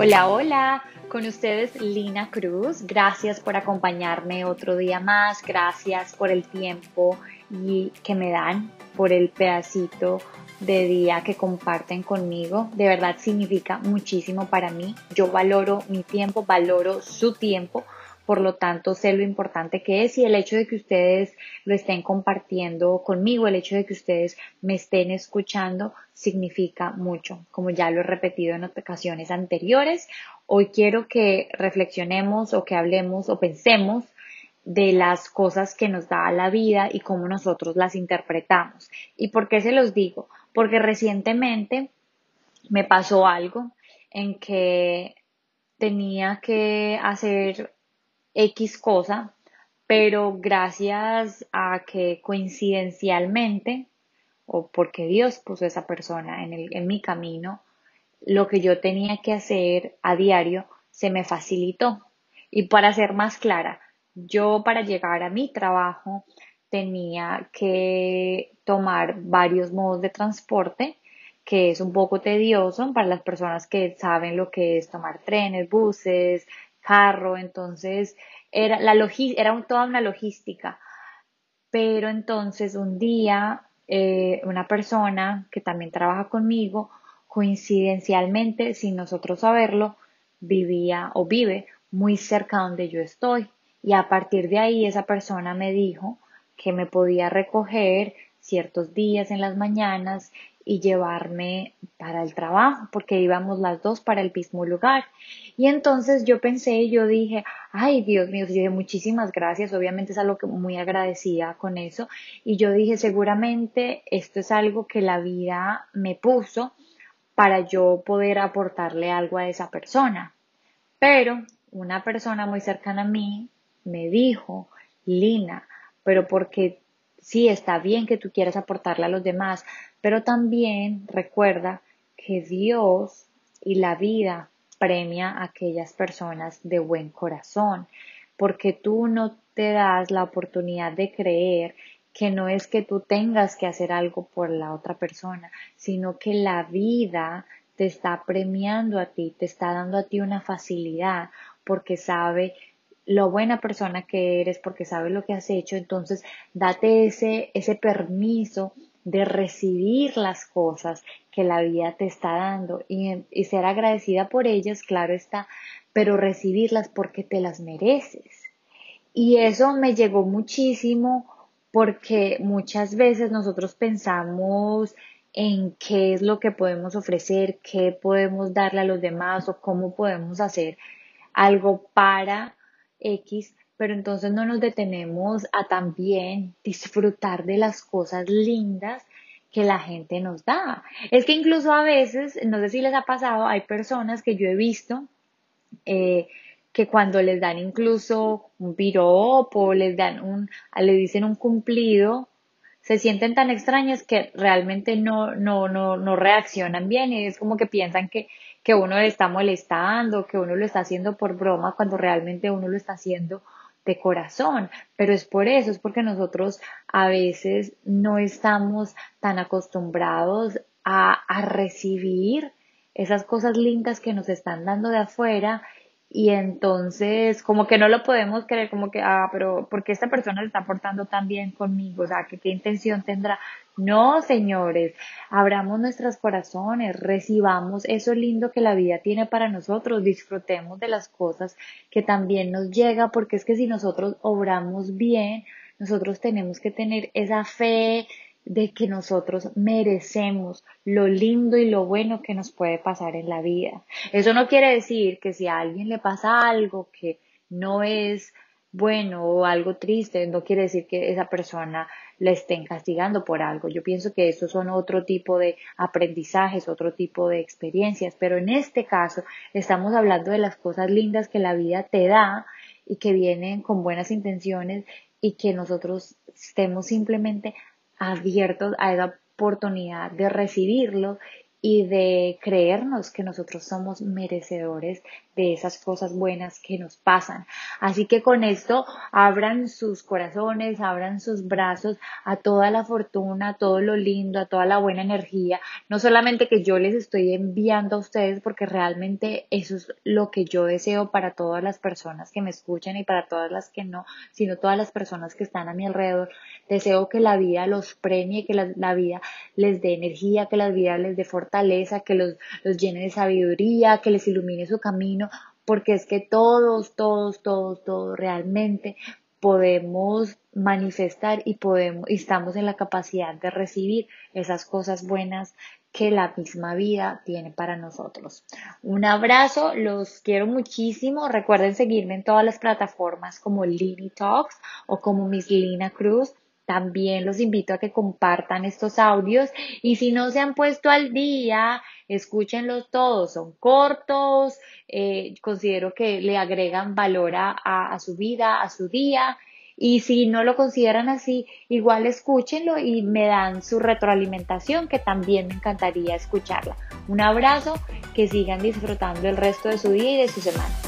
Hola, hola, con ustedes Lina Cruz. Gracias por acompañarme otro día más. Gracias por el tiempo y que me dan, por el pedacito de día que comparten conmigo. De verdad significa muchísimo para mí. Yo valoro mi tiempo, valoro su tiempo por lo tanto sé lo importante que es y el hecho de que ustedes lo estén compartiendo conmigo, el hecho de que ustedes me estén escuchando, significa mucho, como ya lo he repetido en ocasiones anteriores. Hoy quiero que reflexionemos o que hablemos o pensemos de las cosas que nos da la vida y cómo nosotros las interpretamos. ¿Y por qué se los digo? Porque recientemente me pasó algo en que tenía que hacer X cosa, pero gracias a que coincidencialmente, o porque Dios puso esa persona en, el, en mi camino, lo que yo tenía que hacer a diario se me facilitó. Y para ser más clara, yo para llegar a mi trabajo tenía que tomar varios modos de transporte, que es un poco tedioso para las personas que saben lo que es tomar trenes, buses, carro, entonces era, la era toda una logística. Pero entonces un día eh, una persona que también trabaja conmigo, coincidencialmente, sin nosotros saberlo, vivía o vive muy cerca donde yo estoy. Y a partir de ahí esa persona me dijo que me podía recoger ciertos días en las mañanas y llevarme para el trabajo, porque íbamos las dos para el mismo lugar. Y entonces yo pensé, yo dije, ay Dios mío, yo dije muchísimas gracias, obviamente es algo que muy agradecida con eso. Y yo dije, seguramente esto es algo que la vida me puso para yo poder aportarle algo a esa persona. Pero una persona muy cercana a mí me dijo, Lina, pero porque sí está bien que tú quieras aportarle a los demás, pero también recuerda que Dios y la vida premia a aquellas personas de buen corazón, porque tú no te das la oportunidad de creer que no es que tú tengas que hacer algo por la otra persona, sino que la vida te está premiando a ti, te está dando a ti una facilidad porque sabe lo buena persona que eres, porque sabe lo que has hecho, entonces date ese, ese permiso de recibir las cosas que la vida te está dando y, ser agradecida por ellas, claro está, pero recibirlas porque te las mereces. Y eso me llegó muchísimo porque muchas veces nosotros pensamos en qué es lo que podemos ofrecer, qué podemos darle a los demás o cómo podemos hacer algo para X, pero entonces no nos detenemos a también disfrutar de las cosas lindas que la gente nos da. Es que incluso a veces, no sé si les ha pasado, hay personas que yo he visto eh, que cuando les dan incluso un piropo, les dan un, le dicen un cumplido, se sienten tan extrañas que realmente no, no, no, no reaccionan bien y es como que piensan que, que uno le está molestando, que uno lo está haciendo por broma cuando realmente uno lo está haciendo de corazón, pero es por eso, es porque nosotros a veces no estamos tan acostumbrados a, a recibir esas cosas lindas que nos están dando de afuera y entonces como que no lo podemos creer, como que, ah, pero ¿por qué esta persona se está portando tan bien conmigo? O sea, ¿qué, qué intención tendrá? No, señores, abramos nuestros corazones, recibamos eso lindo que la vida tiene para nosotros, disfrutemos de las cosas que también nos llega, porque es que si nosotros obramos bien, nosotros tenemos que tener esa fe, de que nosotros merecemos lo lindo y lo bueno que nos puede pasar en la vida. Eso no quiere decir que si a alguien le pasa algo que no es bueno o algo triste, no quiere decir que esa persona la estén castigando por algo. Yo pienso que esos son otro tipo de aprendizajes, otro tipo de experiencias, pero en este caso estamos hablando de las cosas lindas que la vida te da y que vienen con buenas intenciones y que nosotros estemos simplemente abiertos a esa oportunidad de recibirlo y de creernos que nosotros somos merecedores de esas cosas buenas que nos pasan. Así que con esto abran sus corazones, abran sus brazos a toda la fortuna, a todo lo lindo, a toda la buena energía. No solamente que yo les estoy enviando a ustedes, porque realmente eso es lo que yo deseo para todas las personas que me escuchan y para todas las que no, sino todas las personas que están a mi alrededor. Deseo que la vida los premie, que la, vida les dé energía, que la vida les dé fortaleza, que los, los llene de sabiduría, que les ilumine su camino, porque es que todos, todos, todos, todos realmente podemos manifestar y podemos y estamos en la capacidad de recibir esas cosas buenas que la misma vida tiene para nosotros. Un abrazo, los quiero muchísimo. Recuerden seguirme en todas las plataformas como Lini Talks o como Miss Lina Cruz. También los invito a que compartan estos audios y si no se han puesto al día, escúchenlos todos, son cortos, eh, considero que le agregan valor a, a su vida, a su día y si no lo consideran así, igual escúchenlo y me dan su retroalimentación que también me encantaría escucharla. Un abrazo, que sigan disfrutando el resto de su día y de su semana.